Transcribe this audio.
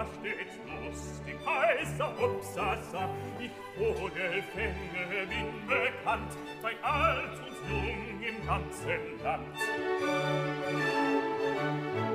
da stets lustig heißer Upsasa. Ich Vogelfänge bin bekannt, bei alt und jung im ganzen Land. Musik